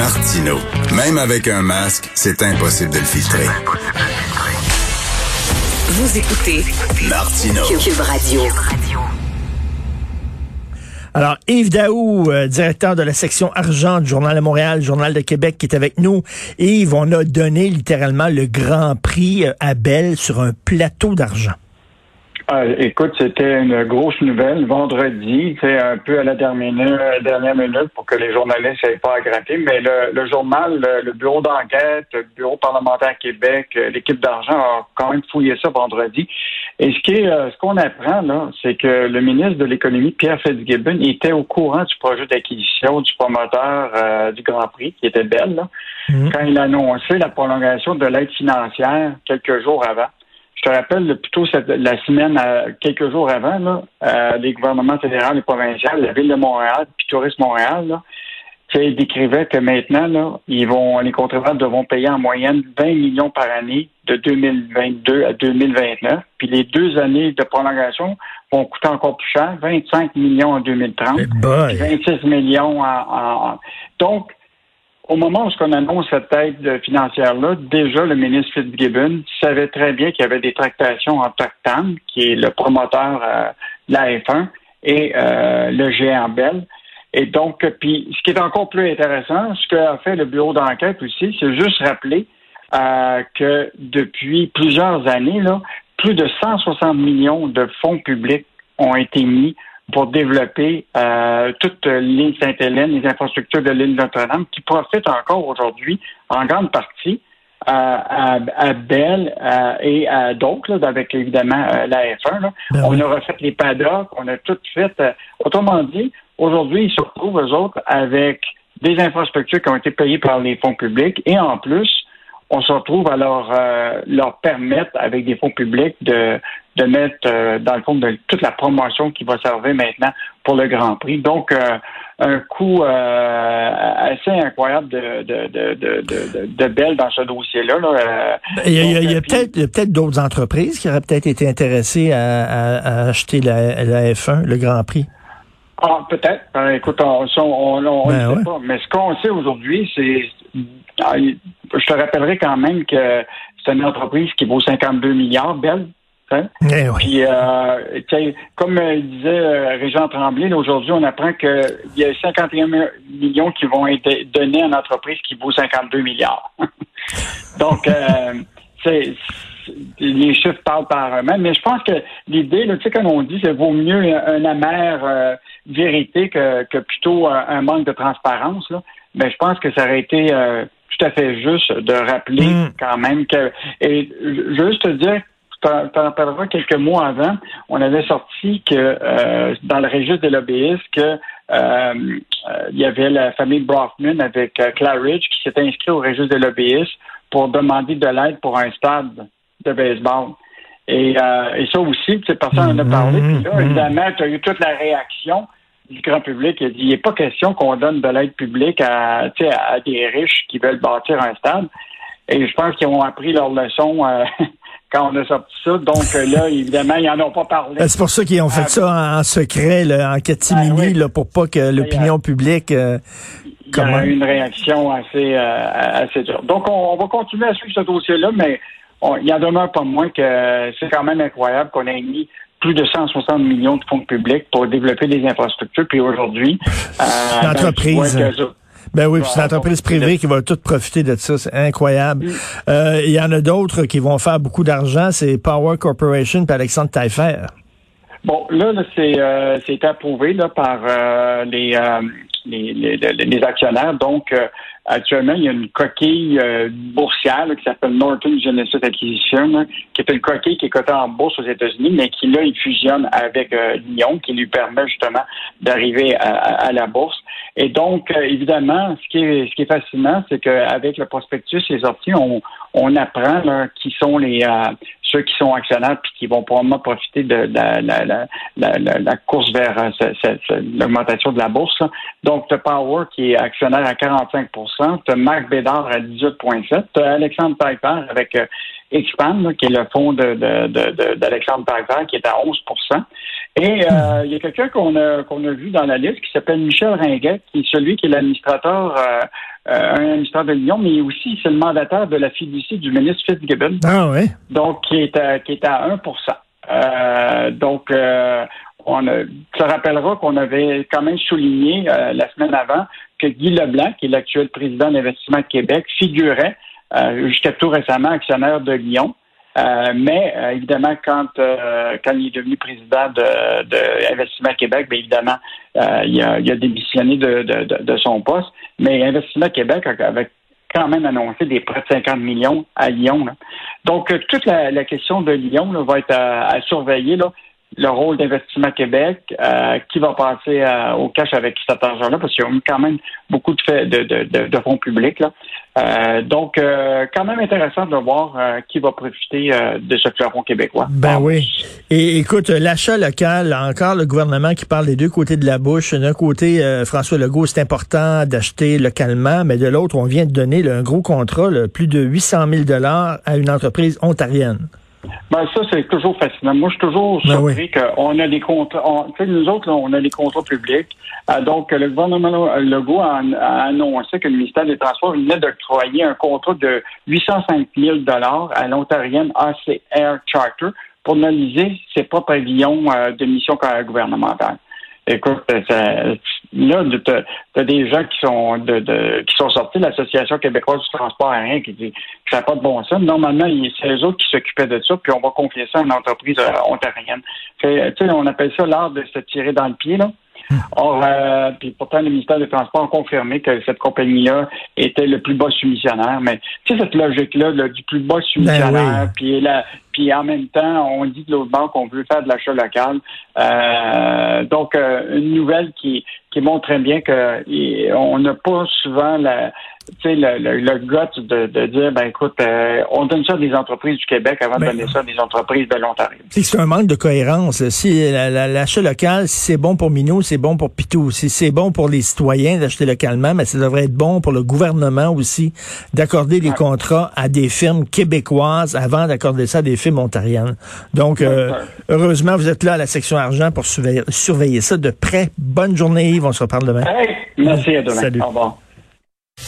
Martino. Même avec un masque, c'est impossible de le filtrer. Vous écoutez Martino. Cube Radio. Alors, Yves Daou, euh, directeur de la section argent du Journal de Montréal, Journal de Québec, qui est avec nous. Yves, on a donné littéralement le grand prix euh, à Belle sur un plateau d'argent. Ah, écoute, c'était une grosse nouvelle. Vendredi, c'est un peu à la dernière, dernière minute pour que les journalistes n'aient pas à gratter, mais le, journal, le, bureau d'enquête, le bureau parlementaire Québec, l'équipe d'argent a quand même fouillé ça vendredi. Et ce qui est, euh, ce qu'on apprend là, c'est que le ministre de l'économie, Pierre Fitzgibbon, était au courant du projet d'acquisition du promoteur euh, du Grand Prix, qui était belle, mhm. quand il a annoncé la prolongation de l'aide financière quelques jours avant. Je te rappelle, plutôt la semaine, euh, quelques jours avant, là, euh, les gouvernements fédéraux et provinciaux, la Ville de Montréal, puis Tourisme Montréal, là, décrivaient que maintenant, là, ils vont, les contribuables devront payer en moyenne 20 millions par année de 2022 à 2029. Puis les deux années de prolongation vont coûter encore plus cher, 25 millions en 2030, 26 millions en, en... Donc, au moment où on annonce cette aide financière-là, déjà le ministre Fitzgibbon savait très bien qu'il y avait des tractations entre Octam, qui est le promoteur euh, de la F1, et euh, le géant Bell. Et donc, puis, ce qui est encore plus intéressant, ce qu'a fait le bureau d'enquête aussi, c'est juste rappeler euh, que depuis plusieurs années, là, plus de 160 millions de fonds publics ont été mis pour développer euh, toute l'île Sainte-Hélène, les infrastructures de l'île Notre-Dame, qui profitent encore aujourd'hui en grande partie à, à, Bell euh, et à d'autres, avec évidemment euh, la F1. Ben on a refait les paddocks, on a tout fait. autrement dit, aujourd'hui, ils se retrouvent, eux autres, avec des infrastructures qui ont été payées par les fonds publics et en plus, on se retrouve à leur, euh, leur permettre, avec des fonds publics, de, de mettre euh, dans le fond de toute la promotion qui va servir maintenant pour le Grand Prix. Donc, euh, un coût assez incroyable de, de, de, de, de Belle dans ce dossier-là. il y a, peut-être peut d'autres entreprises qui auraient peut-être été intéressées à, acheter la, la, F1, le Grand Prix. Ah, peut-être. écoute, on ne ben sait pas. Mais ce qu'on sait aujourd'hui, c'est je te rappellerai quand même que c'est une entreprise qui vaut 52 milliards, belle. Hein? Eh Puis, euh, comme disait euh, Régent Tremblay, aujourd'hui, on apprend qu'il y a 51 millions qui vont être donnés à une entreprise qui vaut 52 milliards. Donc, euh, les chiffres parlent par eux-mêmes, mais je pense que l'idée, tu sais, comme on dit, c'est vaut mieux un amer euh, vérité que, que plutôt un, manque de transparence. Là. Mais je pense que ça aurait été tout à fait juste de rappeler hmm. quand même que. Et juste te dire, tu en parleras quelques mois avant, on avait sorti que euh, dans le registre des lobbyistes que euh, euh, il y avait la famille Brockman avec Claridge qui s'était inscrit au registre des lobbyistes pour demander de l'aide pour un stade de baseball. Et, et ça aussi, personne en a parlé. Hmm. Puis là, hmm. évidemment, tu as eu toute la réaction du grand public. Il a dit, il n'est pas question qu'on donne de l'aide publique à, à des riches qui veulent bâtir un stade. Et je pense qu'ils ont appris leur leçon euh, quand on a sorti ça. Donc euh, là, évidemment, ils n'en ont pas parlé. Ben, c'est pour ça qu'ils ont fait ça en secret, là, en catimini, ben là, pour pas que l'opinion publique... Euh, il y a une réaction assez, assez dure. Donc, on, va continuer à suivre ce dossier-là, mais il y en demeure pas moins que c'est quand même incroyable qu'on ait mis plus de 160 millions de fonds publics pour développer des infrastructures. Puis aujourd'hui, euh, l'entreprise. Ben, oui, c'est l'entreprise privée qui va tout profiter de ça. C'est incroyable. Mm. Euh, il y en a d'autres qui vont faire beaucoup d'argent. C'est Power Corporation et Alexandre Taillefer. Bon, là, c'est euh, approuvé là, par euh, les, euh, les, les, les, actionnaires. Donc, Actuellement, il y a une coquille euh, boursière qui s'appelle Norton Genesis Acquisition, qui est une coquille qui est cotée en bourse aux États-Unis, mais qui là, il fusionne avec euh, Lyon, qui lui permet justement d'arriver à, la bourse. Et donc, euh, évidemment, ce qui est, ce qui est fascinant, c'est qu'avec le prospectus et sorties, on, on apprend là, qui sont les ceux qui sont actionnaires puis qui vont probablement profiter de, la, la, la, la, course vers l'augmentation de la bourse. Donc, tu Power qui est actionnaire à 45 tu Marc Bédard à 18,7 tu Alexandre Piper avec euh, Expand, qui est le fonds d'Alexandre de, de, Piper, qui est à 11 Et euh, il y a quelqu'un qu'on a, qu'on a vu dans la liste qui s'appelle Michel Ringuet, qui est celui qui est l'administrateur, euh, euh, un administrateur de Lyon, mais aussi c'est le mandataire de la fiducie du ministre Fitzgibbon. Ah oui. Donc, qui est à, qui est à 1 euh, Donc, euh, on a, tu rappelleras qu'on avait quand même souligné euh, la semaine avant que Guy Leblanc, qui est l'actuel président d'Investissement Québec, figurait jusqu'à tout récemment actionnaire de Lyon. Euh, mais euh, évidemment, quand euh, quand il est devenu président de, de Investissement Québec, bien évidemment, il a, démissionné de, son poste. Mais Investissement Québec avait quand même annoncé des prêts de 50 millions à Lyon. Donc, toute la, question de Lyon va être à, à surveiller. Là le rôle d'Investissement Québec, euh, qui va passer euh, au cash avec cet argent-là, parce qu'il y a quand même beaucoup de, de, de, de, fonds publics. Là. Euh, donc, quand même intéressant de voir qui va profiter de ce fleuron québécois. Ben oui. Et écoute, l'achat local, encore le gouvernement qui parle des deux côtés de la bouche. D'un côté, François Legault, c'est important d'acheter localement, mais de l'autre, on vient de donner un gros contrat, plus de 800 000 dollars à une entreprise ontarienne. Ben, ça, c'est toujours fascinant. Moi, je suis toujours ben surpris qu'on a des contrats. Nous autres, on a des contrats publics. Euh, donc, le gouvernement Legault a, a, annoncé que le ministère des Transports venait d'octroyer un contrat de 805 000 à l'Ontarienne ACR Charter pour analyser ses propres avions euh, de mission gouvernementale. Écoute, ça, là, tu as, des gens qui sont de, de qui sont sortis de l'Association québécoise du transport aérien qui dit que ça n'a pas de bon sens. Normalement, c'est les autres qui s'occupaient de ça, puis on va confier ça à une entreprise euh, ontarienne. Fait, on appelle ça l'art de se tirer dans le pied, là. Or, euh, puis pourtant, le ministère des Transports a confirmé que cette compagnie-là était le plus bas soumissionnaire. Mais tu sais, cette logique-là du plus bas soumissionnaire, ben puis, puis en même temps, on dit de l'autre banque qu'on veut faire de l'achat local. Euh, donc, euh, une nouvelle qui, qui montre très bien qu'on n'a pas souvent la, le, le, le gut de, de, dire, ben écoute, euh, on donne ça à des entreprises du Québec avant de ben, donner ça à des entreprises de l'Ontario. C'est un manque de cohérence. Si l'achat local, si c'est bon pour Minou, c'est bon pour Pitou. Si c'est bon pour les citoyens d'acheter localement, mais ça devrait être bon pour le gouvernement aussi d'accorder des contrats à des firmes québécoises avant d'accorder ça à des Donc, euh, heureusement, vous êtes là à la section argent pour surveiller, surveiller ça de près. Bonne journée, Yves. On se reparle demain. merci à demain. Salut. Au revoir.